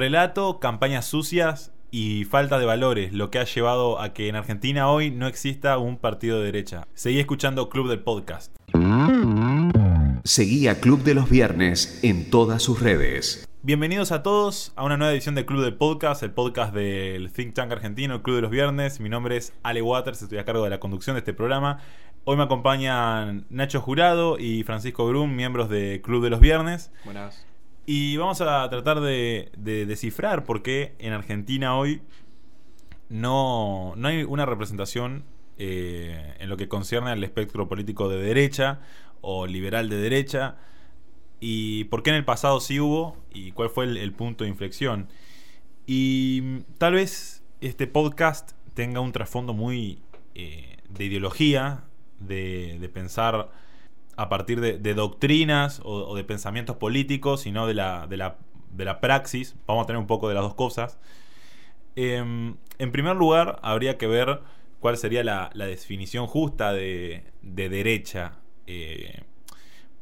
Relato, campañas sucias y falta de valores, lo que ha llevado a que en Argentina hoy no exista un partido de derecha. Seguí escuchando Club del Podcast. Seguí a Club de los Viernes en todas sus redes. Bienvenidos a todos a una nueva edición de Club del Podcast, el podcast del Think Tank argentino, el Club de los Viernes. Mi nombre es Ale Waters, estoy a cargo de la conducción de este programa. Hoy me acompañan Nacho Jurado y Francisco Grum, miembros de Club de los Viernes. Buenas. Y vamos a tratar de, descifrar por qué en Argentina hoy no, no hay una representación eh, en lo que concierne al espectro político de derecha o liberal de derecha y por qué en el pasado sí hubo y cuál fue el, punto de inflexión. Y tal vez este podcast tenga un trasfondo muy eh, de ideología, de, pensar a partir de, doctrinas o, de pensamientos políticos, sino de la, de, la, de la praxis. Vamos a tener un poco de las dos cosas. Em, en primer lugar, habría que ver cuál sería la, definición justa de, derecha. Eh,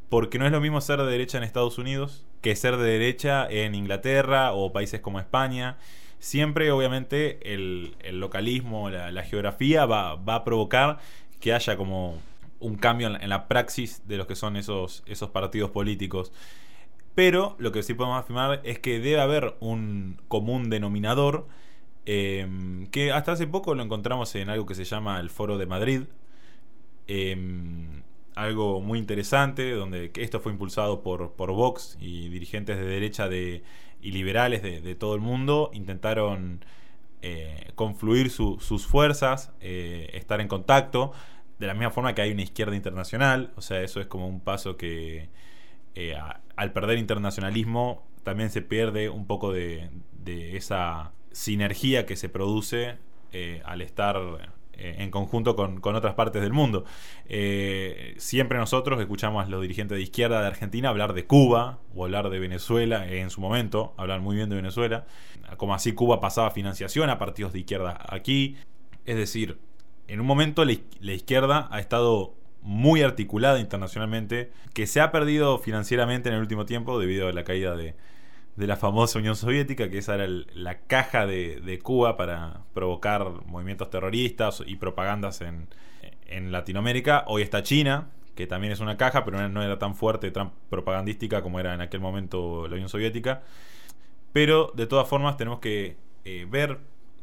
porque no es lo mismo ser de derecha en Estados Unidos que ser de derecha en Inglaterra o países como España. Siempre, obviamente, el, localismo, la, geografía va, a provocar que haya como un cambio en la, praxis de los que son esos, esos partidos políticos. Pero lo que sí podemos afirmar es que debe haber un común denominador em, que hasta hace poco lo encontramos en algo que se llama el Foro de Madrid. Em, algo muy interesante, donde esto fue impulsado por, por Vox y dirigentes de derecha de, y liberales de, todo el mundo, intentaron eh, confluir sus fuerzas, eh, estar en contacto, de la misma forma que hay una izquierda internacional, o sea, eso es como un paso que eh, al perder internacionalismo también se pierde un poco de, de esa sinergia que se produce al estar eh, en conjunto con, otras partes del mundo. Eh, siempre nosotros escuchamos a los dirigentes de izquierda de Argentina hablar de Cuba o hablar de Venezuela en su momento, hablar muy bien de Venezuela, como así Cuba pasaba financiación a partidos de izquierda aquí. Es decir, en un momento la, izquierda ha estado muy articulada internacionalmente, que se ha perdido financieramente en el último tiempo debido a la caída de, la famosa Unión Soviética, que esa era la caja de, Cuba para provocar movimientos terroristas y propagandas en, Latinoamérica. Hoy está China, que también es una caja, pero no era tan fuerte, propagandística como era en aquel momento la Unión Soviética. Pero de todas formas tenemos que eh, ver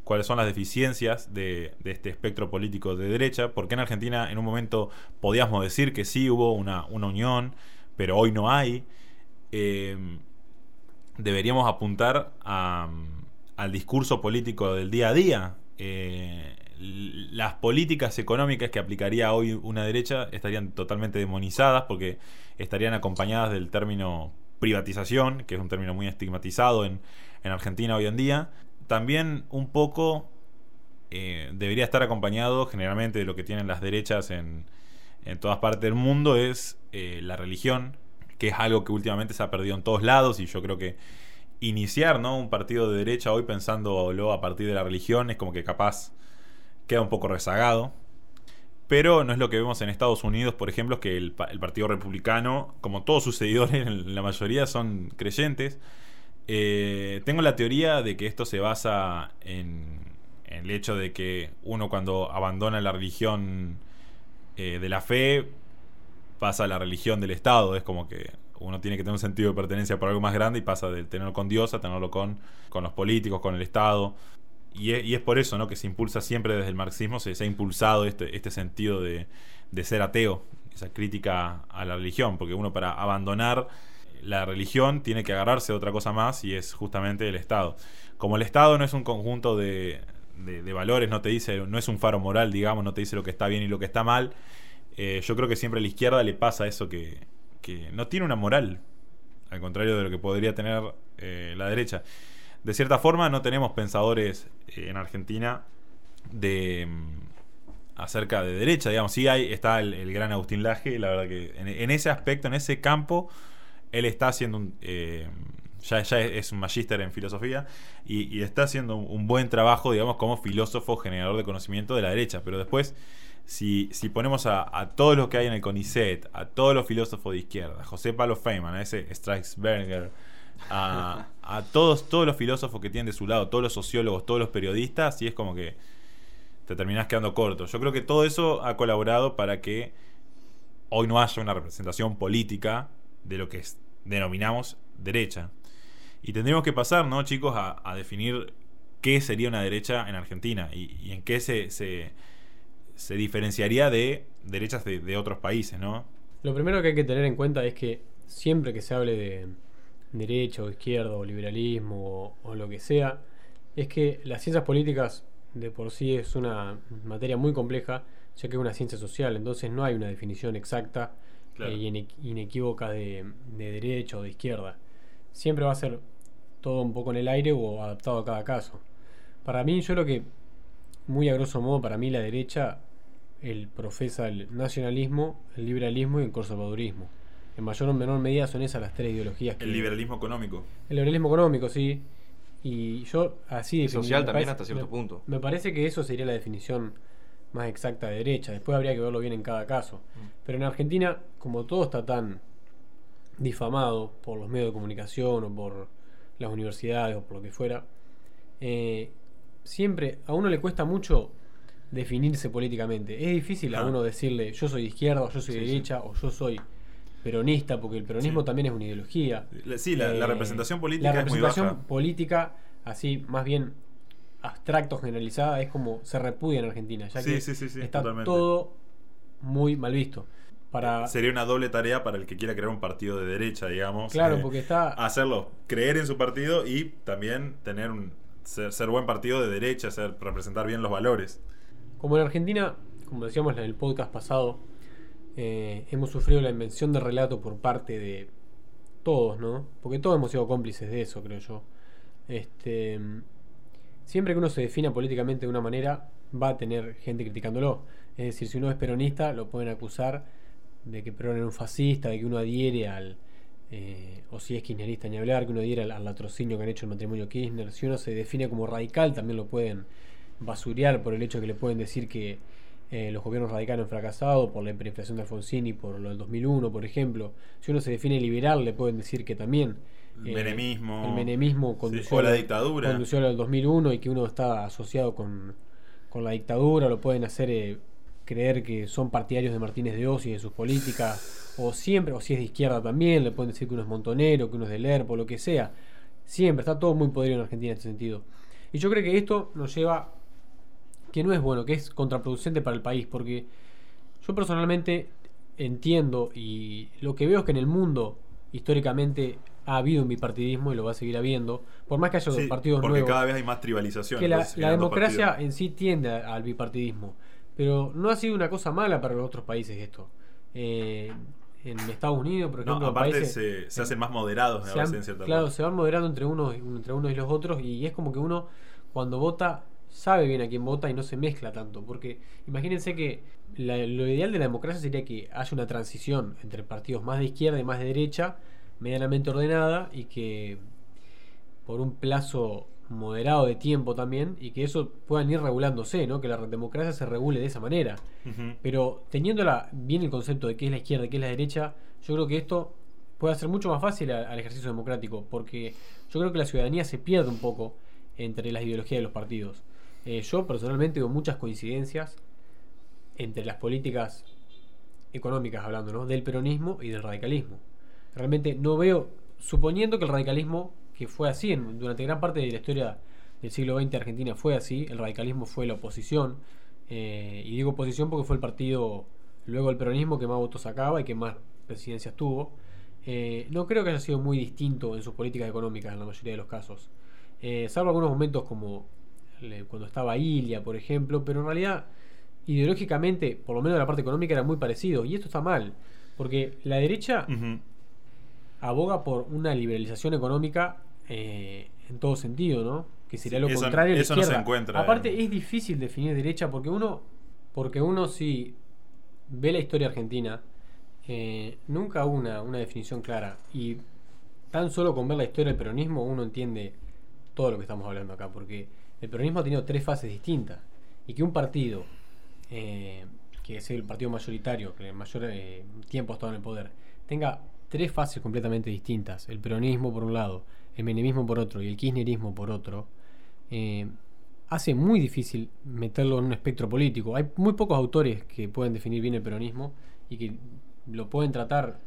cuáles son las deficiencias de, este espectro político de derecha, porque en Argentina en un momento podíamos decir que sí hubo una, unión, pero hoy no hay. Eh, deberíamos apuntar al discurso político del día a día. Eh, las políticas económicas que aplicaría hoy una derecha estarían totalmente demonizadas porque estarían acompañadas del término privatización, que es un término muy estigmatizado en, Argentina hoy en día. También un poco eh, debería estar acompañado generalmente de lo que tienen las derechas en, todas partes del mundo, es eh, la religión, que es algo que últimamente se ha perdido en todos lados y yo creo que iniciar ¿no? un partido de derecha hoy pensándolo a partir de la religión es como que capaz queda un poco rezagado. Pero no es lo que vemos en Estados Unidos, por ejemplo, que el, Partido Republicano, como todos sus seguidores, la mayoría son creyentes. Eh, tengo la teoría de que esto se basa en, el hecho de que uno cuando abandona la religión eh, de la fe pasa a la religión del Estado. Es como que uno tiene que tener un sentido de pertenencia por algo más grande y pasa de tenerlo con Dios a tenerlo con, con los políticos, con el Estado. Y es, por eso ¿no? que se impulsa siempre desde el marxismo, se, ha impulsado este, este sentido de, ser ateo, esa crítica a la religión, porque uno para abandonar la religión tiene que agarrarse a otra cosa más y es justamente el Estado. Como el Estado no es un conjunto de, de, valores, no te dice, no es un faro moral, digamos, no te dice lo que está bien y lo que está mal, eh, yo creo que siempre a la izquierda le pasa eso que, no tiene una moral, al contrario de lo que podría tener eh, la derecha. De cierta forma, no tenemos pensadores eh, en Argentina de mm, acerca de derecha, digamos. Sí hay, está el, gran Agustín Laje, la verdad que en, ese aspecto, en ese campo, él está haciendo un... ya, ya, es un magíster en filosofía y, está haciendo un, buen trabajo, digamos, como filósofo generador de conocimiento de la derecha. Pero después si, si ponemos a, a todos los que hay en el CONICET, a todos los filósofos de izquierda, José Palo Feynman, a ese Strasberger, a, a todos, todos los filósofos que tienen de su lado, todos los sociólogos, todos los periodistas, y es como que te terminás quedando corto. Yo creo que todo eso ha colaborado para que hoy no haya una representación política de lo que denominamos derecha. Y tendríamos que pasar, ¿no, chicos, a, definir qué sería una derecha en Argentina y, en qué se, se, diferenciaría de derechas de, otros países, ¿no? Lo primero que hay que tener en cuenta es que siempre que se hable de derecha o izquierda o liberalismo o lo que sea, es que las ciencias políticas de por sí es una materia muy compleja, ya que es una ciencia social, entonces no hay una definición exacta Claro. eh, y ine- inequívoca de, de derecha o de izquierda. Siempre va a ser todo un poco en el aire o adaptado a cada caso. Para mí, yo lo que, muy a grosso modo, para mí la derecha el profesa el nacionalismo, el liberalismo y el conservadurismo. En mayor o menor medida son esas las tres ideologías que... El liberalismo económico. El liberalismo económico, sí. Y yo así... Y social también parece- hasta cierto me- punto. Me parece que eso sería la definición más exacta de derecha. Después habría que verlo bien en cada caso. Mm. Pero en Argentina, como todo está tan difamado por los medios de comunicación o por las universidades o por lo que fuera, eh, siempre a uno le cuesta mucho definirse políticamente. Es difícil a Ah. uno decirle yo soy de izquierda o yo soy de Sí, sí. derecha o yo soy peronista, porque el peronismo Sí. también es una ideología. Sí, la, la Eh, representación política la es muy representación baja. política, así más bien abstracto, generalizada, es como se repudia en Argentina, ya Sí, que sí, sí, sí, está totalmente. todo muy mal visto. Para, Sería una doble tarea para el que quiera crear un partido de derecha, digamos. claro, eh, porque está hacerlo, creer en su partido y también tener un ser, ser buen partido de derecha, ser, representar bien los valores. Como en Argentina, como decíamos en el podcast pasado, eh, hemos sufrido la invención del relato por parte de todos, ¿no? Porque todos hemos sido cómplices de eso, creo yo. Este, siempre que uno se defina políticamente de una manera, va a tener gente criticándolo. Es decir, si uno es peronista, lo pueden acusar de que Perón era un fascista, de que uno adhiere al. eh, o si es kirchnerista, ni hablar, que uno adhiere al, al latrocinio que han hecho el matrimonio Kirchner. Si uno se define como radical, también lo pueden basurear por el hecho que le pueden decir que eh, los gobiernos radicales han fracasado por la hiperinflación de Alfonsín y por lo del 2001, por ejemplo. Si uno se define liberal, le pueden decir que también El eh, menemismo. el menemismo condució, o la dictadura. condució al 2001 y que uno está asociado con, con la dictadura, lo pueden hacer eh, creer que son partidarios de Martínez de Oz y de sus políticas, o siempre, o si es de izquierda también, le pueden decir que uno es montonero, que uno es del ERPO, lo que sea. Siempre, está todo muy podrido en Argentina en este sentido. Y yo creo que esto nos lleva, que no es bueno, que es contraproducente para el país, porque yo personalmente entiendo y lo que veo es que en el mundo históricamente ha habido un bipartidismo y lo va a seguir habiendo, por más que haya Sí, partidos porque nuevos cada vez hay más tribalización. que la, dos democracia en sí tiende a- al bipartidismo, pero no ha sido una cosa mala para los otros países esto. Eh, en Estados Unidos, por No, ejemplo, en aparte países- se, se hacen más moderados, se han- en cierta claro, parte. se van moderando entre unos, entre unos y los otros y es como que uno cuando vota sabe bien a quién vota y no se mezcla tanto, porque imagínense que la- lo ideal de la democracia sería que haya una transición entre partidos más de izquierda y más de derecha, medianamente ordenada y que por un plazo moderado de tiempo también y que eso puedan ir regulándose, ¿no? Que la democracia se regule de esa manera. Pero teniéndola bien el concepto de qué es la izquierda y qué es la derecha, yo creo que esto puede hacer mucho más fácil a- al ejercicio democrático, porque yo creo que la ciudadanía se pierde un poco entre las ideologías de los partidos. Eh, yo personalmente veo muchas coincidencias entre las políticas económicas hablando, ¿no? Del peronismo y del radicalismo. Realmente no veo, suponiendo que el radicalismo, que fue así en- durante gran parte de la historia del siglo XX Argentina fue así, el radicalismo fue la oposición, eh, y digo oposición porque fue el partido, luego el peronismo, que más votos sacaba y que más presidencias tuvo. Eh, no creo que haya sido muy distinto en sus políticas económicas en la mayoría de los casos. Eh, salvo algunos momentos como cuando estaba Ilia, por ejemplo, pero en realidad ideológicamente, por lo menos de la parte económica, era muy parecido. Y esto está mal, porque la derecha. Aboga por una liberalización económica eh, en todo sentido, ¿no? Que sería lo eso- contrario de la eso no se izquierda. encuentra Aparte, es difícil definir derecha porque uno, porque uno si ve la historia argentina, eh, nunca hubo una, una definición clara. Y tan solo con ver la historia del peronismo uno entiende todo lo que estamos hablando acá, porque el peronismo ha tenido tres fases distintas. Y que un partido, eh, que es el partido mayoritario, que el mayor tiempo ha estado en el poder, tenga tres fases completamente distintas. El peronismo por un lado, el menemismo por otro y el kirchnerismo por otro. eh, hace muy difícil meterlo en un espectro político. Hay muy pocos autores que pueden definir bien el peronismo y que lo pueden tratar,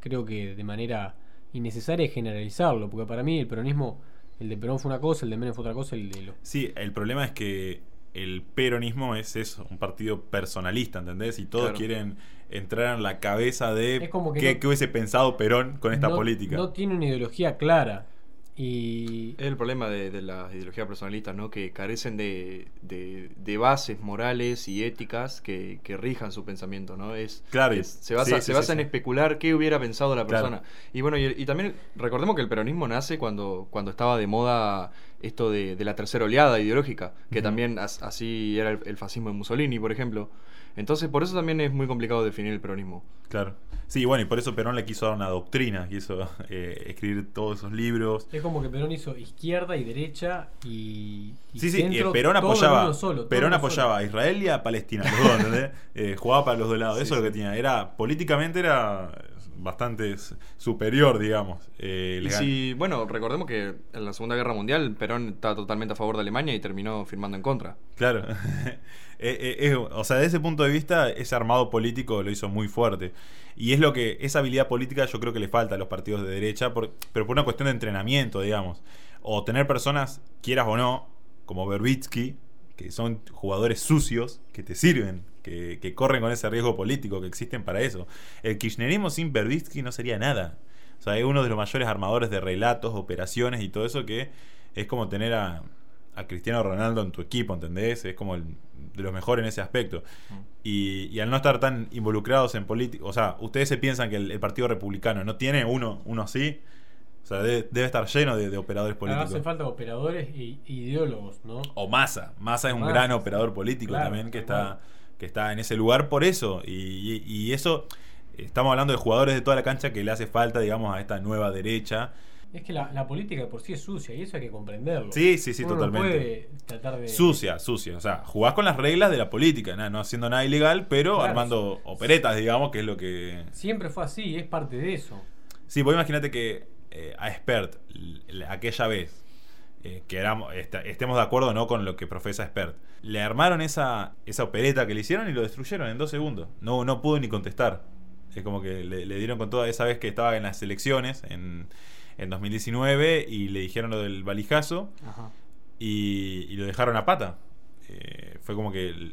creo que de manera innecesaria generalizarlo, porque para mí el peronismo, el de Perón fue una cosa, el de Menem fue otra cosa, el de los... Sí, el problema es que el peronismo es eso, un partido personalista, ¿entendés? Y todos Claro. quieren entrar en la cabeza de Es como que qué, no- qué hubiese pensado Perón con esta no- política. No tiene una ideología clara. Y Es el problema de, de las ideologías personalistas, ¿no? Que carecen de, de- de bases morales y éticas que, que rijan su pensamiento, ¿no? Es, Claro, es- se basa, sí, se basa sí, en especular qué hubiera pensado la Claro. persona. Y bueno, y, y también recordemos que el peronismo nace cuando, cuando estaba de moda esto de, de la tercera oleada ideológica, que también as- así era el, el fascismo de Mussolini, por ejemplo. Entonces, por eso también es muy complicado definir el peronismo. Claro. Sí, bueno, y por eso Perón le quiso dar una doctrina, quiso eh, escribir todos esos libros. es como que Perón hizo izquierda y derecha y... y Sí, sí, y centro, Perón apoyaba, uno solo, todo Perón apoyaba solo. a Israel y a Palestina, los dos, ¿entendés? Eh, jugaba para los dos lados, Sí, eso es lo que tenía. Era, políticamente era bastante superior, digamos. Eh, Y si, bueno, recordemos que en la Segunda Guerra Mundial Perón estaba totalmente a favor de Alemania y terminó firmando en contra. Claro. Eh, eh, o sea, desde ese punto de vista, ese armado político lo hizo muy fuerte. Y es lo que, esa habilidad política yo creo que le falta a los partidos de derecha, por- pero por una cuestión de entrenamiento, digamos. O tener personas, quieras o no, como Berbitsky, que son jugadores sucios, que te sirven, que, que corren con ese riesgo político, que existen para eso. El kirchnerismo sin Berbitsky no sería nada. O sea, es uno de los mayores armadores de relatos, operaciones y todo eso que es como tener a, a Cristiano Ronaldo en tu equipo, ¿entendés? Es como el, de los mejores en ese aspecto. Y, y al no estar tan involucrados en política, o sea, ustedes se piensan que el, el Partido Republicano no tiene uno, uno así, o sea, debe, debe estar lleno de, de operadores Ahora políticos. hacen falta operadores e ideólogos, ¿no? O Massa. Massa es un gran operador político Claro, también que está. Que está en ese lugar por eso. Y, y- y eso, estamos hablando de jugadores de toda la cancha que le hace falta, digamos, a esta nueva derecha. Es que la, la política de por sí es sucia y eso hay que comprenderlo. Sí, sí, sí, Uno no totalmente. puede tratar de... Sucia, sucia. O sea, jugás con las reglas de la política, nada, no haciendo nada ilegal, pero Claro, armando operetas, digamos, que es lo que. Siempre fue así, es parte de eso. Sí, vos imagínate que eh, a Spert, l- aquella vez, eh, que éramos, est- estemos de acuerdo o no con lo que profesa Spert, le armaron esa, esa opereta que le hicieron y lo destruyeron en dos segundos. No, no pudo ni contestar. Es como que le, le dieron con toda esa vez que estaba en las elecciones, en, en 2019, y le dijeron lo del valijazo Ajá. y, y lo dejaron a pata. Eh, fue como que,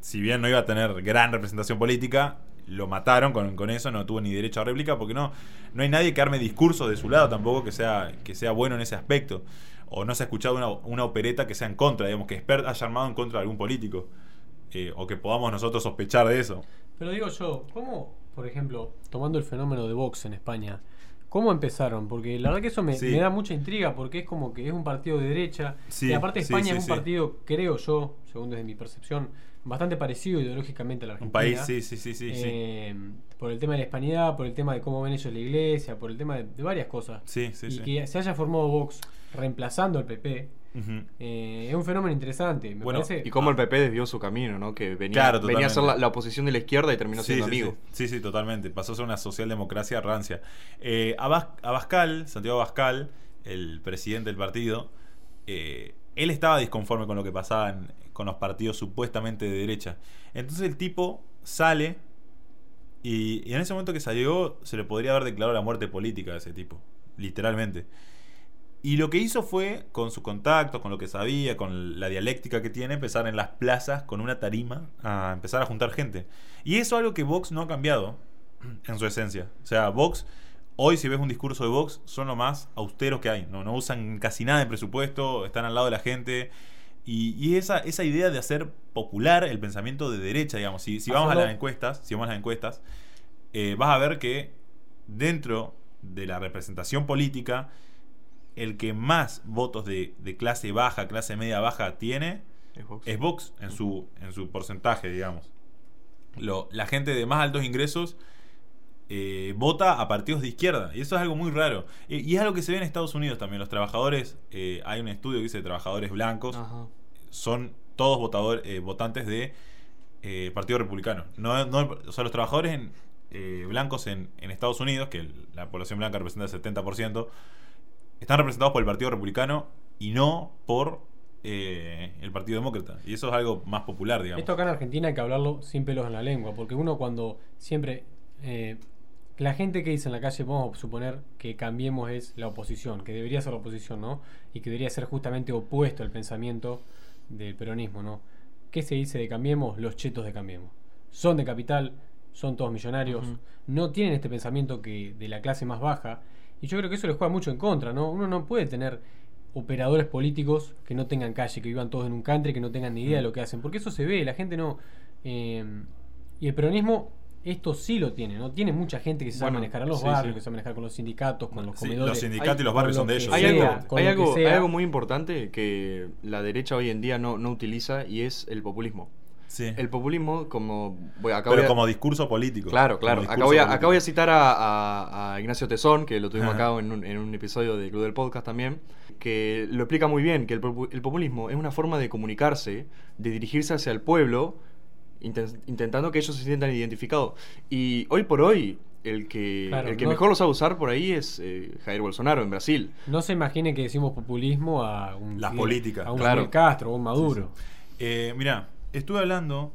si bien no iba a tener gran representación política, lo mataron con, con eso, no tuvo ni derecho a réplica, porque no, no hay nadie que arme discursos de su lado tampoco que sea, que sea bueno en ese aspecto. O no se ha escuchado una, una opereta que sea en contra, digamos, que Spert haya armado en contra de algún político. Eh, o que podamos nosotros sospechar de eso. Pero digo yo, ¿cómo, por ejemplo, tomando el fenómeno de Vox en España, cómo empezaron? Porque la verdad que eso me, Sí. me da mucha intriga porque es como que es un partido de derecha Sí, y aparte España sí, es un partido, creo yo, según desde mi percepción, bastante parecido ideológicamente a la Un Argentina. país, sí, sí, sí, sí. Eh, Por el tema de la hispanidad, por el tema de cómo ven ellos la iglesia, por el tema de, de varias cosas. Sí, sí, y que se haya formado Vox reemplazando al PP, eh, es un fenómeno interesante. Me Bueno, parece. Y cómo el PP desvió su camino, ¿no? Que venía, Claro, venía a ser la, oposición de la izquierda y terminó Sí, siendo sí, amigo. Sí, sí, sí, totalmente. Pasó a ser una socialdemocracia rancia. Eh, Abas- Abascal, Santiago Abascal, el presidente del partido, eh, él estaba disconforme con lo que pasaba en- con los partidos supuestamente de derecha. Entonces el tipo sale y, y en ese momento que salió se le podría haber declarado la muerte política a ese tipo, literalmente. Y lo que hizo fue, con sus contactos, con lo que sabía, con la dialéctica que tiene, empezar en las plazas con una tarima a empezar a juntar gente. Y eso es algo que Vox no ha cambiado en su esencia. O sea, Vox, hoy si ves un discurso de Vox, son lo más austeros que hay. No, no usan casi nada de presupuesto, están al lado de la gente. Y, y esa, esa idea de hacer popular el pensamiento de derecha, digamos, si, si vamos a las encuestas, si vamos a las encuestas, eh, vas a ver que dentro de la representación política, el que más votos de, de clase baja, clase media baja tiene, Es Vox. es Vox en su, en su porcentaje, digamos. Lo, la gente de más altos ingresos eh, vota a partidos de izquierda. Y eso es algo muy raro. Y, y es algo que se ve en Estados Unidos también. Los trabajadores, eh, hay un estudio que dice trabajadores blancos, Ajá. son todos votador, eh, votantes de eh, Partido Republicano. No, no- o sea, los trabajadores en, eh, blancos en, en Estados Unidos, que la población blanca representa el 70%, están representados por el Partido Republicano y no por eh, el Partido Demócrata. Y eso es algo más popular, digamos. Esto acá en Argentina hay que hablarlo sin pelos en la lengua, porque uno cuando siempre... eh, la gente que dice en la calle, vamos a suponer que cambiemos es la oposición, que debería ser la oposición, ¿no? Y que debería ser justamente opuesto al pensamiento del peronismo, ¿no? ¿Qué se dice de cambiemos? Los chetos de cambiemos. Son de capital, son todos millonarios, no tienen este pensamiento que de la clase más baja. Y yo creo que eso les juega mucho en contra, ¿no? Uno no puede tener operadores políticos que no tengan calle, que vivan todos en un country, que no tengan ni idea de lo que hacen, porque eso se ve, la gente no... eh, y el peronismo, esto sí lo tiene, ¿no? Tiene mucha gente que se sabe Bueno, manejar en los sí, barrios, sí. que se sabe manejar con los sindicatos, con los Sí, comedores. los sindicatos Hay- y los barrios son de ellos. Hay sea, algo, hay, algo, hay algo muy importante que la derecha hoy en día no, no utiliza y es el populismo. Sí. El populismo, como. Voy, acá Pero voy a- como discurso político. Claro, claro. Acá voy, a, acá voy a citar a, a- a Ignacio Tesón, que lo tuvimos Ajá. acá en un, en un episodio de Club del Podcast también, que lo explica muy bien, que el, popu- el populismo es una forma de comunicarse, de dirigirse hacia el pueblo, inten- intentando que ellos se sientan identificados. Y hoy por hoy, el que, Claro, el que no- mejor lo sabe usar por ahí es eh, Jair Bolsonaro en Brasil. No se imagine que decimos populismo a un, Las políticas. a un Claro. Castro o un Maduro. Eh, mira, estuve hablando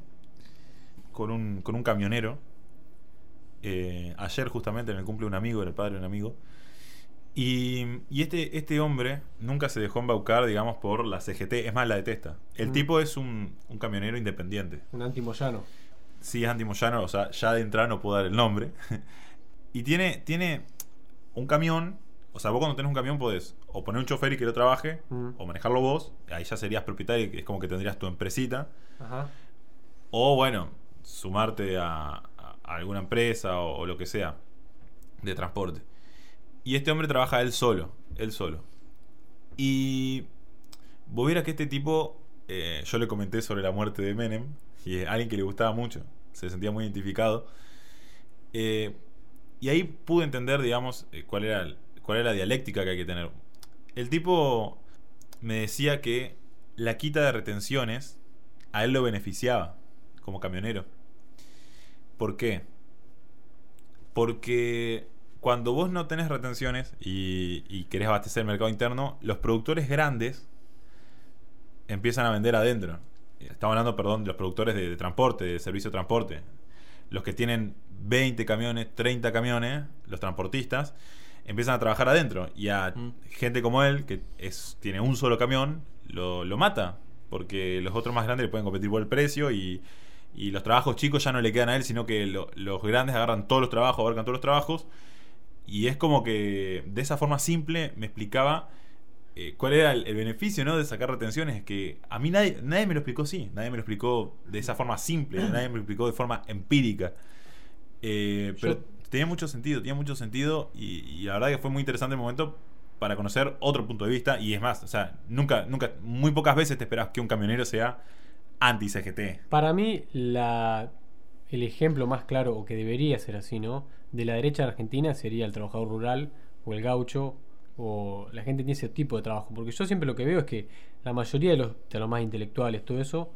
con un, con un camionero. eh, ayer justamente en el cumple de un amigo, era el padre de un amigo. Y, y este, este hombre nunca se dejó embaucar, digamos, por la CGT. Es más, la detesta. El Mm. tipo es un, un camionero independiente. Un antimoyano. Sí, es antimoyano, o sea, ya de entrada no puedo dar el nombre. y tiene, tiene un camión. O sea, vos cuando tenés un camión podés o poner un chofer y que lo trabaje, Mm. o manejarlo vos. Ahí ya serías propietario, es como que tendrías tu empresita. O bueno, sumarte a, alguna empresa o, lo que sea de transporte. Y este hombre trabaja él solo, él solo. Y vos que este tipo, eh, yo le comenté sobre la muerte de Menem, y es alguien que le gustaba mucho, se sentía muy identificado. Eh, y ahí pude entender, digamos, eh, cuál era, cuál era la dialéctica que hay que tener. El tipo me decía que la quita de retenciones a él lo beneficiaba como camionero. ¿Por qué? Porque cuando vos no tenés retenciones y, y querés abastecer el mercado interno, los productores grandes empiezan a vender adentro. Estamos hablando, perdón, de los productores de, de transporte, de servicio de transporte. Los que tienen 20 camiones, 30 camiones, los transportistas, empiezan a trabajar adentro. Y a Mm. gente como él, que es, tiene un solo camión, lo, lo mata. Porque los otros más grandes le pueden competir por el precio y, y los trabajos chicos ya no le quedan a él, sino que lo- los grandes agarran todos los trabajos, abarcan todos los trabajos. Y es como que de esa forma simple me explicaba eh, cuál era el, el beneficio ¿no? de sacar retenciones. Es que a mí nadie, nadie me lo explicó así, nadie me lo explicó de esa forma simple, nadie me lo explicó de forma empírica. Eh, pero Yo- tenía mucho sentido, tenía mucho sentido y, y la verdad que fue muy interesante el momento para conocer otro punto de vista y es más, o sea, nunca, nunca, muy pocas veces te esperas que un camionero sea anti-CGT. Para mí, la, el ejemplo más claro, o que debería ser así, ¿no? De la derecha de Argentina sería el trabajador rural o el gaucho o la gente tiene ese tipo de trabajo. Porque yo siempre lo que veo es que la mayoría de los, de los más intelectuales, todo eso,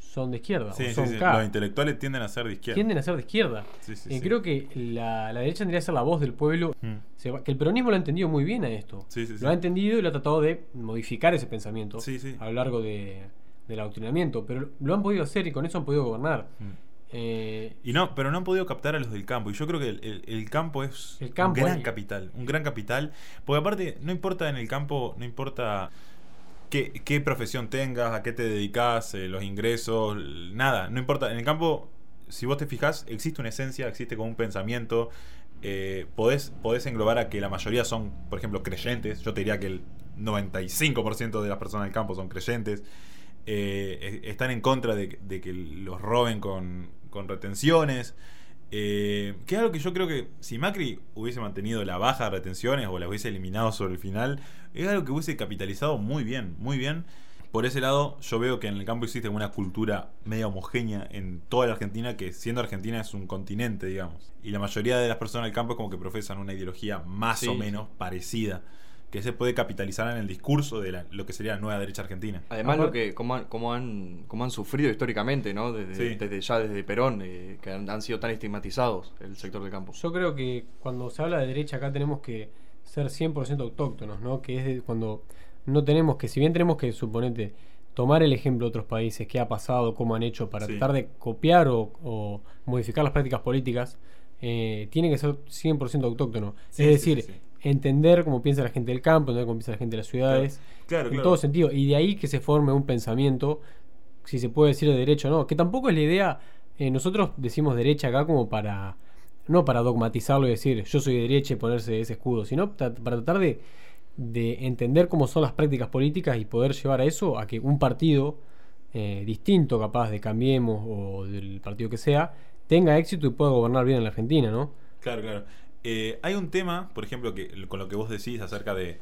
son de izquierda. Sí, o sí, son sí, K. Los intelectuales tienden a ser de izquierda. Tienden a ser de izquierda. Eh. Creo que la, la derecha tendría que ser la voz del pueblo. Mm. Se va- que el peronismo lo ha entendido muy bien a esto. Lo ha entendido y lo ha tratado de modificar ese pensamiento a lo largo de, del adoctrinamiento. Pero lo han podido hacer y con eso han podido gobernar. Mm. Eh, Y no, pero no han podido captar a los del campo. Y yo creo que el, el- el campo es El campo un gran capital. Un gran capital. Porque aparte, no importa en el campo, no importa qué, profesión tengas, a qué te dedicas, eh, los ingresos, nada. No importa. En el campo, si vos te fijas, existe una esencia, existe como un pensamiento. eh, podés, podés englobar a que la mayoría son, por ejemplo, creyentes. Yo te diría que el 95% de las personas del campo son creyentes. Eh, e- están en contra de, de que los roben con, con retenciones. Eh, que es algo que yo creo que si Macri hubiese mantenido la baja de retenciones o la hubiese eliminado sobre el final, es algo que hubiese capitalizado muy bien, muy bien. Por ese lado, yo veo que en el campo existe una cultura media homogénea en toda la Argentina, que siendo Argentina es un continente, digamos. Y la mayoría de las personas del campo es como que profesan una ideología más Sí. o menos parecida. que se puede capitalizar en el discurso de la- lo que sería la nueva derecha argentina. Además, lo que, como, han, como, han, como han sufrido históricamente, ¿no? Desde, Sí. desde ya desde Perón, eh, que han, han sido tan estigmatizados el sector del campo. Yo creo que cuando se habla de derecha acá tenemos que ser 100% autóctonos, ¿no? Que es de- cuando no tenemos que, si bien tenemos que, suponete, tomar el ejemplo de otros países, qué ha pasado, cómo han hecho para Sí. tratar de copiar o, o modificar las prácticas políticas, eh, tiene que ser 100% autóctono. Sí, es decir, sí, entender cómo piensa la gente del campo, entender cómo piensa la gente de las ciudades, Claro, en claro. todo sentido. Y de ahí que se forme un pensamiento, si se puede decir de derecha o no, que tampoco es la idea, eh, nosotros decimos derecha acá como para, no para dogmatizarlo y decir yo soy de derecha y ponerse ese escudo, sino para tratar de, de entender cómo son las prácticas políticas y poder llevar a eso, a que un partido eh, distinto capaz de Cambiemos o del partido que sea, tenga éxito y pueda gobernar bien en la Argentina, ¿no? Claro, claro. Eh, hay un tema, por ejemplo, que con lo que vos decís acerca de,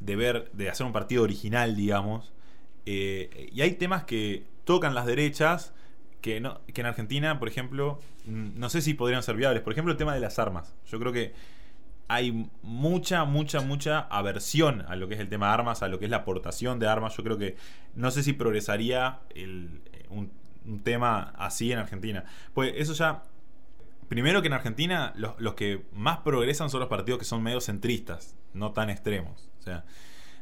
de ver, de hacer un partido original, digamos. eh, y hay temas que tocan las derechas que, no, que en Argentina, por ejemplo, mm, no sé si podrían ser viables. Por ejemplo, el tema de las armas. Yo creo que hay mucha, mucha, mucha aversión a lo que es el tema de armas, a lo que es la aportación de armas. Yo creo que no sé si progresaría el- un, un tema así en Argentina. Pues eso ya Primero que en Argentina los, los que más progresan son los partidos que son medio centristas, no tan extremos. O sea,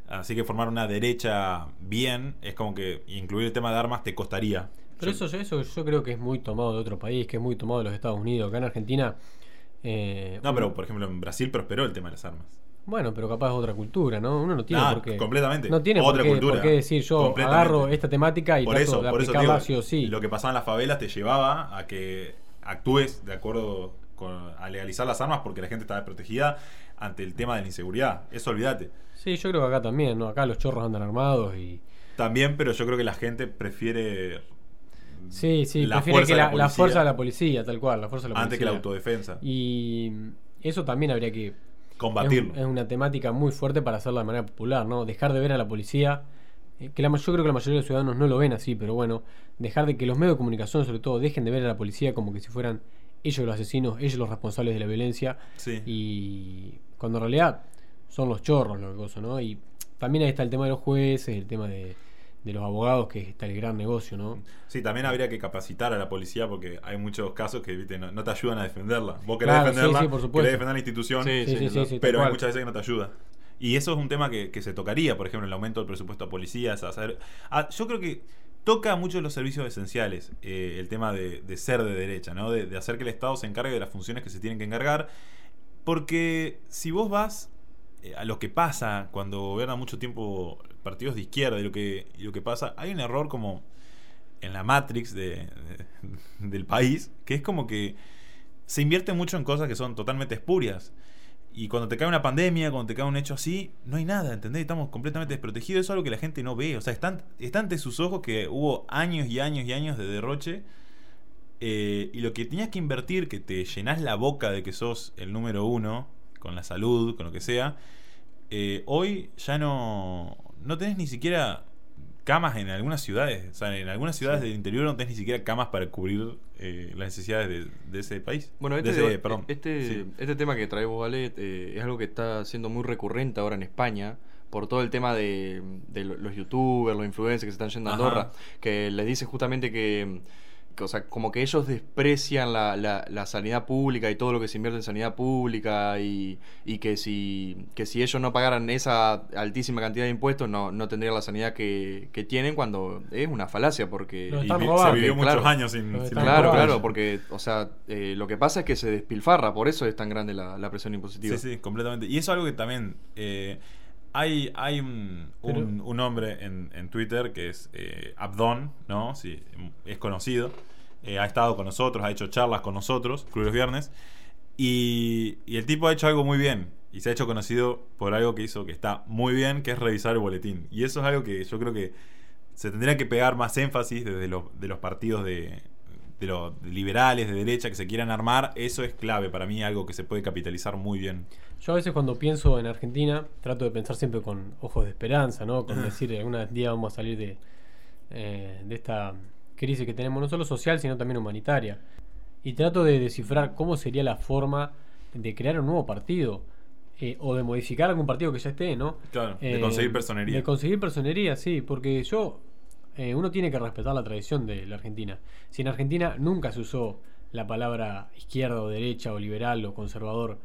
así que formar una derecha bien es como que incluir el tema de armas te costaría. Pero Yo- eso, eso yo creo que es muy tomado de otro país, que es muy tomado de los Estados Unidos. Acá en Argentina... eh, No, pero por ejemplo en Brasil prosperó el tema de las armas. Bueno, pero capaz es otra cultura, ¿no? Uno no tiene Ah, por qué. completamente. No tiene Otra por, qué, cultura. por qué decir yo agarro esta temática y por trato eso, de por eso digo, sí. lo que pasaba en las favelas te llevaba a que actúes de acuerdo con, a legalizar las armas porque la gente estaba desprotegida ante el tema de la inseguridad. Eso olvídate. Sí, yo creo que acá también, ¿no? Acá los chorros andan armados y. También, pero yo creo que la gente prefiere Sí, sí, la prefiere fuerza que de la, la fuerza de la policía, tal cual, la fuerza de la antes que la autodefensa. Y eso también habría que. Combatirlo. Es, un- es una temática muy fuerte para hacerla de manera popular, ¿no? Dejar de ver a la policía. eh, Que la, yo creo que la mayoría de los ciudadanos no lo ven así, pero bueno, dejar de que los medios de comunicación, sobre todo, dejen de ver a la policía como que si fueran ellos los asesinos, ellos los responsables de la violencia. Sí. Y cuando en realidad son los chorros lo que ¿no? Y también ahí está el tema de los jueces, el tema de, de los abogados, que está el gran negocio, ¿no? Sí, también habría que capacitar a la policía porque hay muchos casos que ¿viste? No, no te ayudan a defenderla. Vos querés Claro, defenderla, sí, por supuesto. querés defender la institución, Sí, pero hay muchas veces que no te ayuda. Y eso es un tema que, que se tocaría, por ejemplo, el aumento del presupuesto a policías. a yo creo que toca mucho los servicios esenciales, eh, el tema de, de ser de derecha, ¿no? De, de hacer que el Estado se encargue de las funciones que se tienen que encargar. Porque si vos vas eh, a lo que pasa cuando gobiernan mucho tiempo partidos de izquierda y lo que, lo que pasa, hay un error como en la Matrix de, de- del país, que es como que se invierte mucho en cosas que son totalmente espurias. Y cuando te cae una pandemia, cuando te cae un hecho así, no hay nada, ¿entendés? Estamos completamente desprotegidos. Es algo que la gente no ve. O sea, está, está ante sus ojos que hubo años y años y años de derroche. eh, y lo que tenías que invertir, que te llenás la boca de que sos el número uno, con la salud, con lo que sea, eh, hoy ya no, no tenés ni siquiera camas en algunas ciudades. O sea, en algunas ciudades del interior no tenés ni siquiera camas para cubrir eh, las necesidades de, de ese país. Bueno, este, ese- perdón. este, Sí. este tema que trae vos, Ale, eh, es algo que está siendo muy recurrente ahora en España por todo el tema de, de lo- los youtubers, los influencers que se están yendo a Ajá. Andorra, que les dice justamente que, o sea, como que ellos desprecian la, la, la sanidad pública y todo lo que se invierte en sanidad pública y, y que si que si ellos no pagaran esa altísima cantidad de impuestos no, no tendrían la sanidad que, que tienen cuando es una falacia porque... Y vi- se vivió Claro. muchos años sin, sin Claro, claro, porque, o sea, eh, lo que pasa es que se despilfarra, por eso es tan grande la, la presión impositiva. Sí, sí, completamente. Y eso es algo que también. eh, hay hay un, un, un hombre en, en Twitter que es eh, Abdon, ¿no? Sí, es conocido. Eh, ha estado con nosotros, ha hecho charlas con nosotros, Club los Viernes. Y, y el tipo ha hecho algo muy bien. Y se ha hecho conocido por algo que hizo que está muy bien, que es revisar el boletín. Y eso es algo que yo creo que se tendría que pegar más énfasis desde los, de los partidos de, de los liberales, de derecha, que se quieran armar. Eso es clave para mí, algo que se puede capitalizar muy bien. Yo a veces cuando pienso en Argentina, trato de pensar siempre con ojos de esperanza, ¿no? Con decir, algún día vamos a salir de, eh, de esta crisis que tenemos, no solo social, sino también humanitaria. Y trato de descifrar cómo sería la forma de crear un nuevo partido. eh, o de modificar algún partido que ya esté, ¿no? Claro, de Eh, conseguir personería. De conseguir personería, sí, porque yo, eh, uno tiene que respetar la tradición de la Argentina. Si en Argentina nunca se usó la palabra izquierda o derecha o liberal o conservador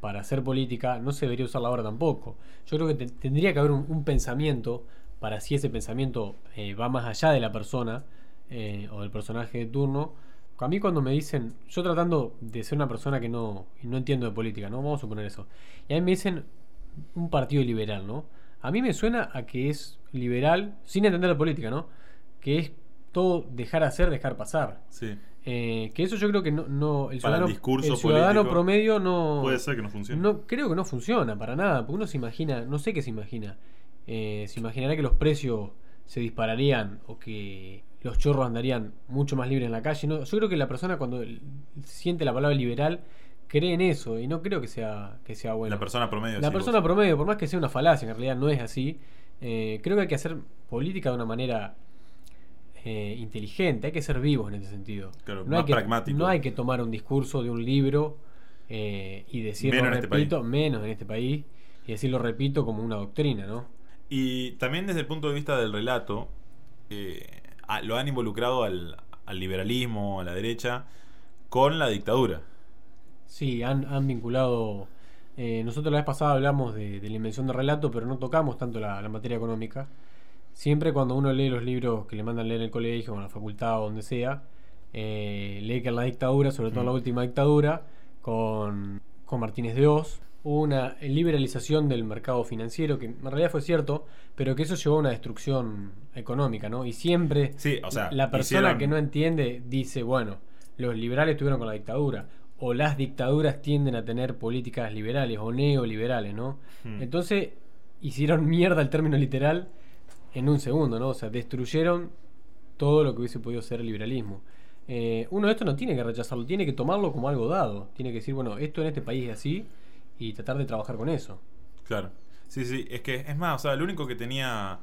para hacer política, no se debería usarla ahora tampoco. Yo creo que te- tendría que haber un, pensamiento para si ese pensamiento eh, va más allá de la persona eh, o del personaje de turno. A mí cuando me dicen, yo tratando de ser una persona que no, no entiendo de política, ¿no? Vamos a suponer eso. Y a mí me dicen un partido liberal, ¿no? A mí me suena a que es liberal, sin entender de política, ¿no? Que es todo dejar hacer, dejar pasar. Sí. Eh, que eso yo creo que no, no el ciudadano, discurso el ciudadano promedio no Puede ser que no funcione. no creo que no funciona para nada, porque uno se imagina, no sé qué se imagina. Eh, se imaginará que los precios se dispararían o que los chorros andarían mucho más libres en la calle. No, yo creo que la persona cuando siente la palabra liberal cree en eso y no creo que sea que sea bueno. la persona promedio. La sí, persona vos. promedio, por más que sea una falacia, en realidad no es así. eh, creo que hay que hacer política de una manera eh, inteligente, hay que ser vivos en ese sentido. Claro, no más hay que, pragmático. No hay que tomar un discurso de un libro eh, y decirlo, Menos en este menos en este país, y decirlo, repito, como una doctrina, ¿no? Y también desde el punto de vista del relato, a- lo han involucrado al, al liberalismo, a la derecha, con la dictadura. Sí, han, han vinculado. eh, nosotros la vez pasada hablamos de, de la invención de relato, pero no tocamos tanto la, la materia económica. Siempre cuando uno lee los libros que le mandan leer en el colegio, o en la facultad o donde sea, eh, lee que en la dictadura, sobre todo en la Mm. última dictadura, con, con Martínez de Oz, hubo una liberalización del mercado financiero, que en realidad fue cierto, pero que eso llevó a una destrucción económica, ¿no? Y siempre Sí, o sea, la persona hicieron- que no entiende dice, bueno, los liberales estuvieron con la dictadura, o las dictaduras tienden a tener políticas liberales o neoliberales, ¿no? Hmm. Entonces hicieron mierda el término literal en un segundo, ¿no? O sea, destruyeron todo lo que hubiese podido ser el liberalismo. Eh, uno de esto no tiene que rechazarlo, tiene que tomarlo como algo dado. Tiene que decir, bueno, esto en este país es así y tratar de trabajar con eso. Claro. Sí, sí, es que es más, o sea, lo único que tenía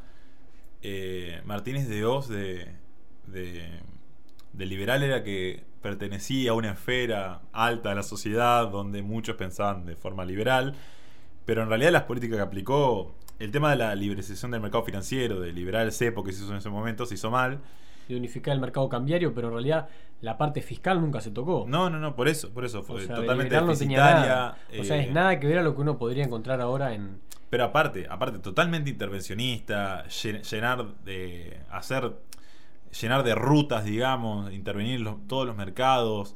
eh, Martínez de Oz de, de, de liberal era que pertenecía a una esfera alta de la sociedad donde muchos pensaban de forma liberal, pero en realidad las políticas que aplicó, el tema de la liberalización del mercado financiero, de liberar el cepo que se hizo en ese momento, se hizo mal. De unificar el mercado cambiario, pero en realidad la parte fiscal nunca se tocó. No, no, no, por eso, por eso O fue sea, de totalmente no tenía nada. O sea, eh, es nada que ver a lo que uno podría encontrar ahora en, Pero aparte, aparte, totalmente intervencionista, llen- llenar de. hacer. Llenar de rutas, digamos, intervenir en los- todos los mercados,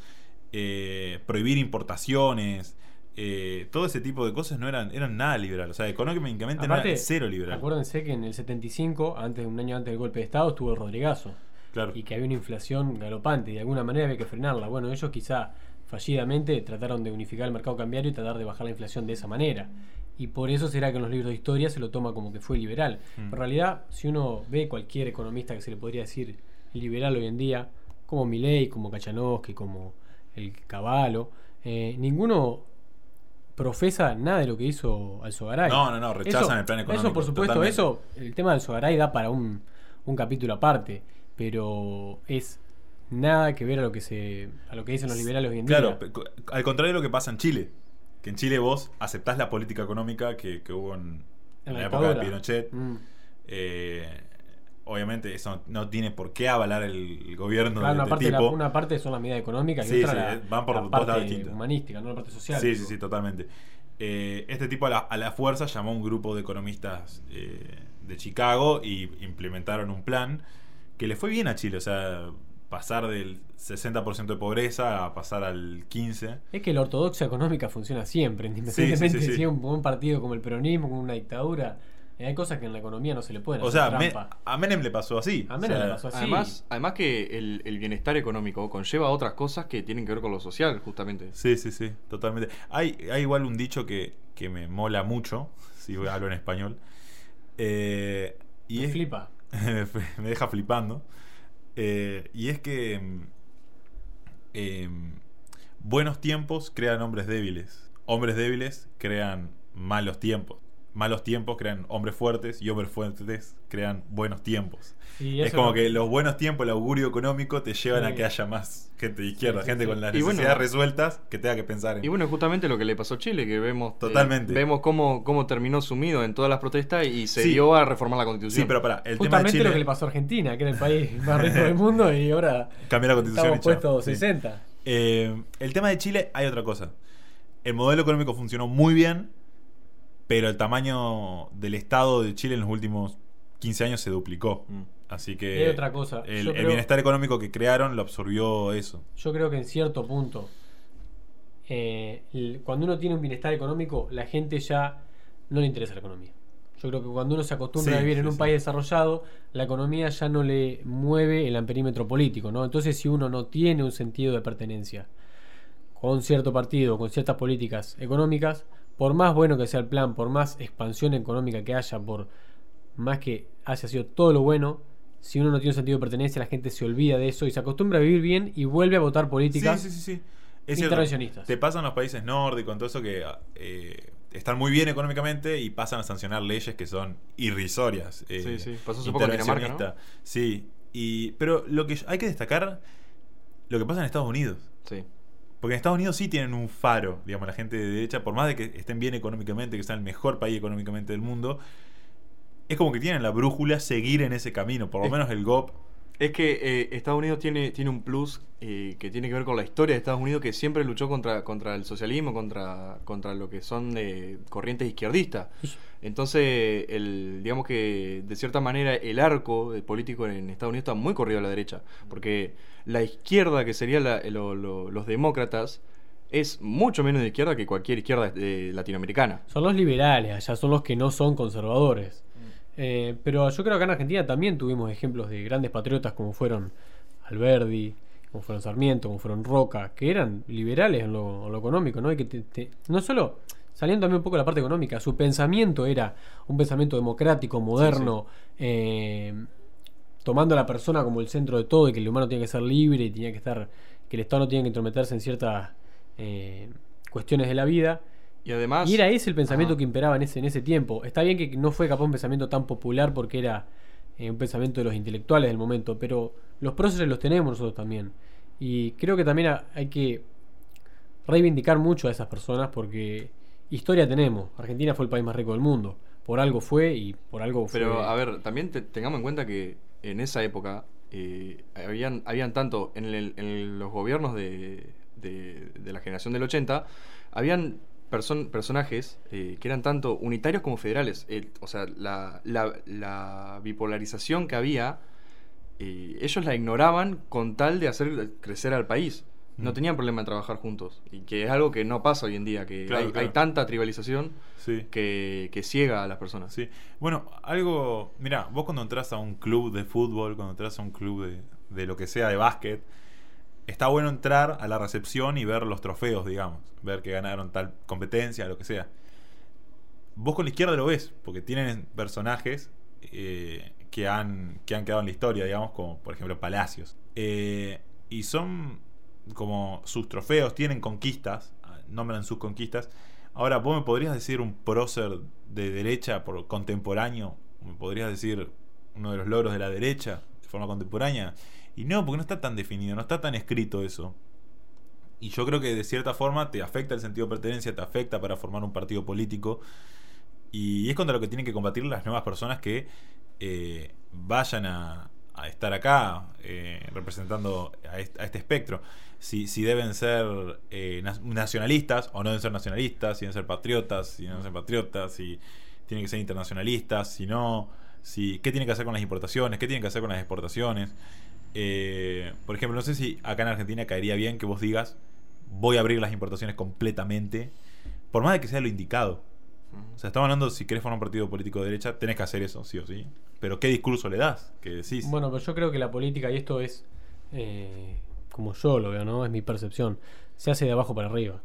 eh, prohibir importaciones. eh, todo ese tipo de cosas no eran, eran nada liberal. O sea, económicamente no era cero liberal. Acuérdense que en el 75, antes un año antes del golpe de Estado, estuvo el Rodrigazo. Claro. Y que había una inflación galopante y de alguna manera había que frenarla. Bueno, ellos quizá fallidamente trataron de unificar el mercado cambiario y tratar de bajar la inflación de esa manera. Y por eso será que en los libros de historia se lo toma como que fue liberal. Mm. En realidad, si uno ve cualquier economista que se le podría decir liberal hoy en día, como Milley, como Kachanowski, como el Caballo, eh, ninguno profesa nada de lo que hizo Alzogaray. No, no, no, rechazan Eso- el plan económico, Eso, por supuesto, totalmente. eso, el tema del Alzogaray da para un, un capítulo aparte, pero es nada que ver a lo que se a lo que dicen los liberales hoy en Claro, día. co- al contrario de lo que pasa en Chile. Que en Chile vos aceptás la política económica que, que hubo en, en la, época de. Pinochet. Mm. Eh, obviamente eso no tiene por qué avalar el, gobierno Claro, de una este parte, la- tipo. una parte son las medidas económicas y Sí, otra sí, la, van por la parte humanística, no la parte social. Sí, sí, sí, totalmente. Eh, este tipo a la, a la fuerza llamó a un grupo de economistas eh, de Chicago y implementaron un plan que le fue bien a Chile. O sea, pasar del 60% de pobreza a pasar al 15%. Es que la ortodoxia económica funciona siempre, sí, independientemente sí, sí. si es un, un partido como el peronismo, como una dictadura. eh, hay cosas que en la economía no se le pueden O hacer sea, me- trampa. a Menem le pasó así. A O Menem sea, le pasó así. Además, además que el, el bienestar económico conlleva otras cosas que tienen que ver con lo social, justamente. Sí, sí, sí, totalmente. Hay, hay igual un dicho que, que me mola mucho, si hablo en español. Eh, y Me es, flipa. me deja flipando. Eh, y es que mm, em, buenos tiempos crean hombres débiles. Hombres débiles crean malos tiempos. Malos tiempos crean hombres fuertes y hombres fuertes crean buenos tiempos. Y Es como no- que los buenos tiempos, el augurio económico, te llevan a que haya más gente de izquierda, sí, gente sí. con las Y bueno- necesidades resueltas que tenga que pensar en. Y bueno, justamente lo que le pasó a Chile, que vemos. eh, Totalmente. vemos cómo, cómo terminó sumido en todas las protestas y se Sí. dio a reformar la constitución. sí, pero para, el tema de Justamente Chile. lo que le pasó a Argentina, que era el país más rico del mundo y ahora Cambió la constitución. estamos puestos Sí. 60. Eh, el tema de Chile, hay otra cosa. El modelo económico funcionó muy bien, pero el tamaño del Estado de Chile en los últimos 15 años se duplicó. Mm. Así Y que hay otra cosa. el, bienestar económico que crearon lo absorbió eso. Yo creo que en cierto punto, eh, el- cuando uno tiene un bienestar económico, la gente ya no le interesa la economía. Yo creo que cuando uno se acostumbra Sí, a vivir en un sí. país desarrollado, la economía ya no le mueve el amperímetro político, ¿no? Entonces, si uno no tiene un sentido de pertenencia con cierto partido, con ciertas políticas económicas, por más bueno que sea el plan, por más expansión económica que haya, por más que haya sido todo lo bueno, si uno no tiene un sentido de pertenencia, la gente se olvida de eso y se acostumbra a vivir bien y vuelve a votar políticas. Sí, sí, sí, sí. Es cierto. intervencionistas. Te pasan los países nórdicos, en todo eso que eh, están muy bien económicamente y pasan a sancionar leyes que son irrisorias. eh, Sí, sí. Pasó hace poco en Dinamarca. Sí. Y, pero lo que hay que destacar lo que pasa en Estados Unidos. Sí. Porque en Estados Unidos sí tienen un faro, digamos, la gente de derecha, por más de que estén bien económicamente, que sean el mejor país económicamente del mundo, es como que tienen la brújula seguir en ese camino, por lo Es- menos el GOP. Es que eh, Estados Unidos tiene, tiene un plus eh, que tiene que ver con la historia de Estados Unidos, que siempre luchó contra, contra el socialismo, contra, contra lo que son eh, corrientes izquierdistas. Entonces, el, digamos que de cierta manera el arco político en Estados Unidos está muy corrido a la derecha, porque la izquierda, que serían los demócratas, es mucho menos de izquierda que cualquier izquierda eh, latinoamericana. Son los liberales, allá son los que no son conservadores. Eh, pero yo creo que acá en Argentina también tuvimos ejemplos de grandes patriotas como fueron Alberdi, como fueron Sarmiento, como fueron Roca, que eran liberales en lo, en lo económico, ¿no? Y que te- te- no solo, saliendo también un poco de la parte económica, su pensamiento era un pensamiento democrático, moderno, eh, tomando a la persona como el centro de todo y que el humano tiene que ser libre y tenía que estar, que el Estado no tiene que intrometerse en ciertas eh, cuestiones de la vida. Y además... Y era ese el pensamiento que imperaba en ese, en ese tiempo. Está bien que no fue capaz un pensamiento tan popular porque era eh, un pensamiento de los intelectuales del momento, pero los próceres los tenemos nosotros también. Y creo que también ha- hay que reivindicar mucho a esas personas porque historia tenemos. Argentina fue el país más rico del mundo. Por algo fue y por algo fue. Pero, a ver, también te- tengamos en cuenta que en esa época eh, habían, habían tanto en, el- en los gobiernos de, de- de la generación del 80, habían person- personajes eh, que eran tanto unitarios como federales. O sea, la, la- la bipolarización que había, eh, ellos la ignoraban con tal de hacer crecer al país. No Mm. tenían problema en trabajar juntos. Y que es algo que no pasa hoy en día, que Claro, hay, claro. hay tanta tribalización Sí. que, que ciega a las personas. Sí. Bueno, algo. Mira, vos cuando entras a un club de fútbol, cuando entras a un club de, de lo que sea, de básquet, está bueno entrar a la recepción y ver los trofeos, digamos. Ver que ganaron tal competencia, lo que sea. Vos con la izquierda lo ves, porque tienen personajes eh, que, han, que han quedado en la historia, digamos, como por ejemplo Palacios. Eh, y son como sus trofeos, tienen conquistas, nombran sus conquistas. Ahora, vos me podrías decir un prócer de derecha por contemporáneo, me podrías decir uno de los logros de la derecha de forma contemporánea. Y no, porque no está tan definido, no está tan escrito eso. Y yo creo que de cierta forma te afecta el sentido de pertenencia, te afecta para formar un partido político. Y es contra lo que tienen que combatir las nuevas personas que eh, vayan a, a estar acá eh, representando a este, espectro. Si, si deben ser eh, na- nacionalistas o no deben ser nacionalistas, si deben ser patriotas, si no deben ser patriotas, si tienen que ser internacionalistas, si no, si, qué tienen que hacer con las importaciones, qué tienen que hacer con las exportaciones. Eh, por ejemplo, no sé si acá en Argentina caería bien que vos digas, voy a abrir las importaciones completamente, por más de que sea lo indicado. O sea, estamos hablando, si querés formar un partido político de derecha, tenés que hacer eso, sí o sí. Pero ¿qué discurso le das? ¿Qué decís? Bueno, pero yo creo que la política, y esto es eh, como yo lo veo, ¿no? Es mi percepción. Se hace de abajo para arriba.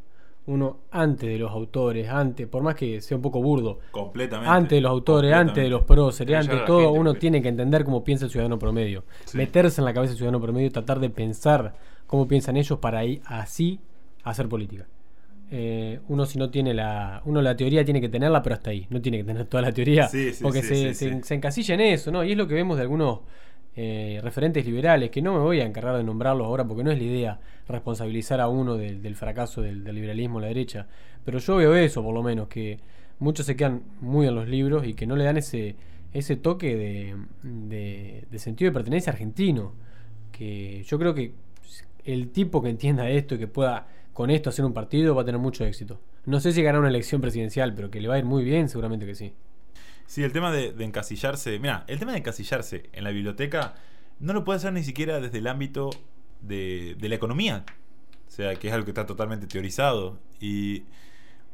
Uno antes de los autores, antes, por más que sea un poco burdo, completamente. antes de los autores, antes de los próceres, antes a de todo, gente, uno pues. tiene que entender cómo piensa el ciudadano promedio. Sí. Meterse en la cabeza del ciudadano promedio y tratar de pensar cómo piensan ellos para ahí así hacer política. eh, uno si no tiene la. Uno la teoría tiene que tenerla, pero hasta ahí. No tiene que tener toda la teoría. Sí, sí, porque sí, se, sí, se- sí. se encasilla en eso, ¿no? Y es lo que vemos de algunos eh, referentes liberales, que no me voy a encargar de nombrarlos ahora porque no es la idea responsabilizar a uno del, fracaso del, liberalismo a la derecha. Pero yo veo eso, por lo menos, que muchos se quedan muy en los libros y que no le dan ese, ese toque de, de- sentido de pertenencia argentino. Que yo creo que el tipo que entienda esto y que pueda con esto hacer un partido va a tener mucho éxito. No sé si ganar una elección presidencial, pero que le va a ir muy bien, seguramente que sí. Sí, el tema de, encasillarse. Mira, el tema de encasillarse en la biblioteca no lo puede hacer ni siquiera desde el ámbito de, la economía. O sea, que es algo que está totalmente teorizado. Y,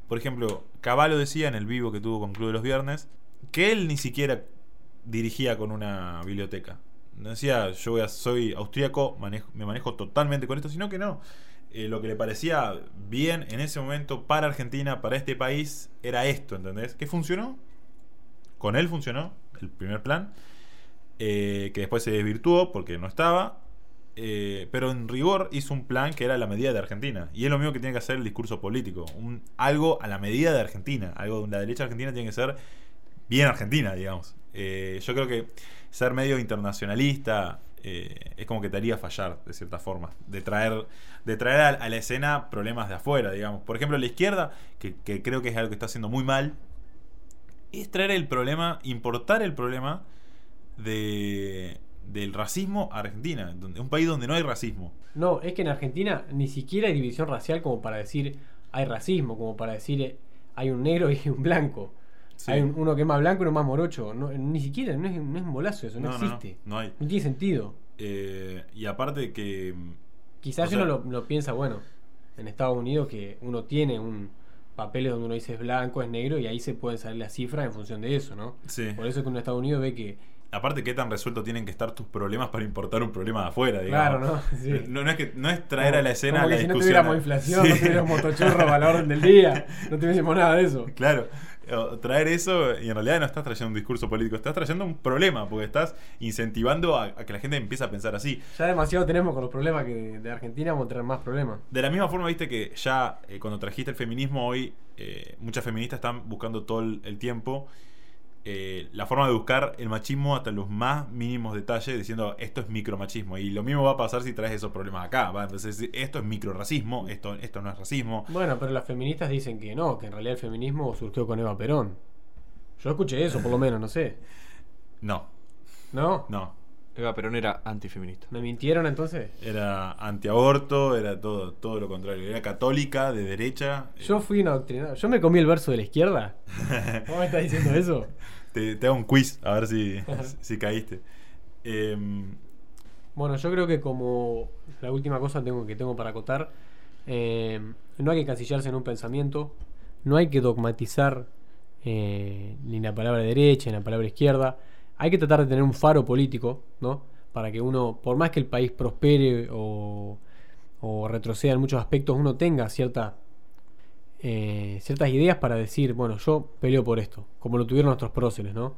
por ejemplo, Caballo decía en el vivo que tuvo con Club de los Viernes que él ni siquiera dirigía con una biblioteca. No decía, yo voy a- soy austríaco, me manejo totalmente con esto, sino que no. Eh, lo que le parecía bien en ese momento para Argentina, para este país, era esto, ¿entendés? Que funcionó, con él funcionó el primer plan, eh, que después se desvirtuó porque no estaba, eh, pero en rigor hizo un plan que era la medida de Argentina. Y es lo mismo que tiene que hacer el discurso político, un, algo a la medida de Argentina, algo la derecha argentina tiene que ser bien argentina, digamos. Eh, yo creo que ser medio internacionalista eh, es como que te haría fallar, de cierta forma, de traer, de traer a, a la escena problemas de afuera, digamos. Por ejemplo, la izquierda, que, que creo que es algo que está haciendo muy mal, es traer el problema, importar el problema de, del racismo a Argentina, donde, un país donde no hay racismo. No, es que en Argentina ni siquiera hay división racial como para decir hay racismo, como para decir eh, hay un negro y un blanco. Sí. Hay un- uno que es más blanco y uno más morocho. No, ni siquiera, no es, no es un bolazo eso, no, existe. no hay. No tiene sentido. Eh, y aparte que... Quizás sea- uno lo, lo piensa, bueno, en Estados Unidos que uno tiene un papeles donde uno dice es blanco, es negro y ahí se pueden salir las cifras en función de eso, ¿no? Sí. Por eso es que uno en Estados Unidos ve que Aparte, ¿qué tan resuelto tienen que estar tus problemas para importar un problema de afuera? Digamos? Claro, ¿no? Sí. No, no es que, no es traer como- a la escena como la que si no discusión. tuviéramos inflación, Sí. no tuviéramos motochorro a la orden del día, no tuviésemos nada de eso. Claro, traer eso y en realidad no estás trayendo un discurso político, estás trayendo un problema, porque estás incentivando a, a que la gente empiece a pensar así. Ya demasiado tenemos con los problemas que de Argentina vamos a tener más problemas. De la misma forma, viste que ya eh, cuando trajiste el feminismo hoy, eh, muchas feministas están buscando todo el, el tiempo eh, la forma de buscar el machismo hasta los más mínimos detalles, diciendo esto es micromachismo. Y lo mismo va a pasar si traes esos problemas acá. ¿va? Entonces, esto es microracismo, esto, esto no es racismo. Bueno, pero las feministas dicen que no, que en realidad el feminismo surgió con Eva Perón. Yo escuché eso, por lo menos, no sé. No, ¿No? no. Eva Perón era antifeminista. ¿Me mintieron entonces? Era antiaborto, era todo, todo lo contrario. Era católica, de derecha. Yo fui un adoctrinado. Yo me comí el verso de la izquierda. ¿Cómo me estás diciendo eso? te, te hago un quiz a ver si, si caíste. Em, Bueno, yo creo que como la última cosa tengo, que tengo para acotar, eh, no hay que casillarse en un pensamiento, no hay que dogmatizar eh, ni la palabra derecha ni la palabra izquierda, hay que tratar de tener un faro político, ¿no? Para que uno, por más que el país prospere o, retroceda en muchos aspectos, uno tenga cierta, eh, ciertas ideas para decir, bueno, yo peleo por esto, como lo tuvieron nuestros próceres, ¿no?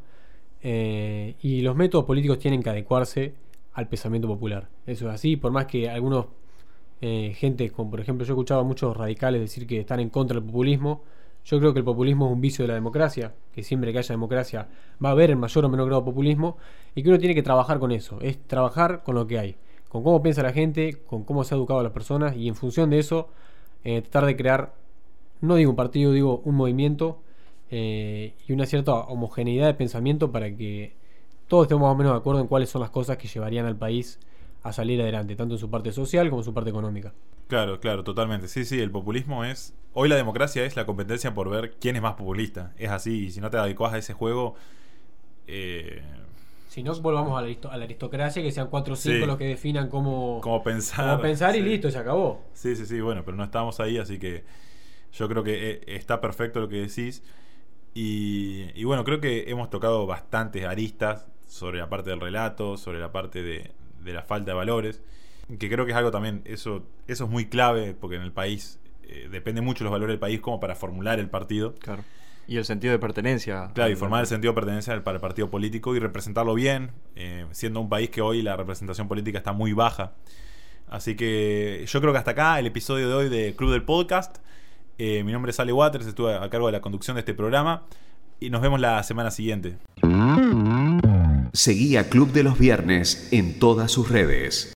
Eh, y los métodos políticos tienen que adecuarse al pensamiento popular. Eso es así, por más que algunos eh, gente, como por ejemplo yo escuchaba a muchos radicales decir que están en contra del populismo, yo creo que el populismo es un vicio de la democracia, que siempre que haya democracia va a haber en mayor o menor grado populismo, y que uno tiene que trabajar con eso, es trabajar con lo que hay, con cómo piensa la gente, con cómo se ha educado a las personas, y en función de eso, eh, tratar de crear, no digo un partido, digo un movimiento, eh, y una cierta homogeneidad de pensamiento para que todos estemos más o menos de acuerdo en cuáles son las cosas que llevarían al país a salir adelante, tanto en su parte social como en su parte económica. Claro, claro, totalmente. Sí, sí, el populismo es... Hoy la democracia es la competencia por ver quién es más populista. Es así, y si no te adecuas a ese juego... Eh, Si no, volvamos a la, aristo- a la aristocracia, que sean cuatro o cinco Sí. los que definan cómo, pensar... cómo pensar y sí. listo, se acabó. Sí, sí, sí, bueno, pero no estamos ahí, así que yo creo que eh, está perfecto lo que decís. Y, y bueno, creo que hemos tocado bastantes aristas sobre la parte del relato, sobre la parte de, de la falta de valores, que creo que es algo también, eso, eso es muy clave, porque en el país eh, depende mucho los valores del país como para formular el partido. Claro. Y el sentido de pertenencia. Claro, y formar el sentido de pertenencia para el partido político y representarlo bien, eh, siendo un país que hoy la representación política está muy baja. Así que yo creo que hasta acá el episodio de hoy de Club del Podcast. Eh, mi nombre es Ale Waters, estuve a cargo de la conducción de este programa y nos vemos la semana siguiente. Seguí a Club de los Viernes en todas sus redes.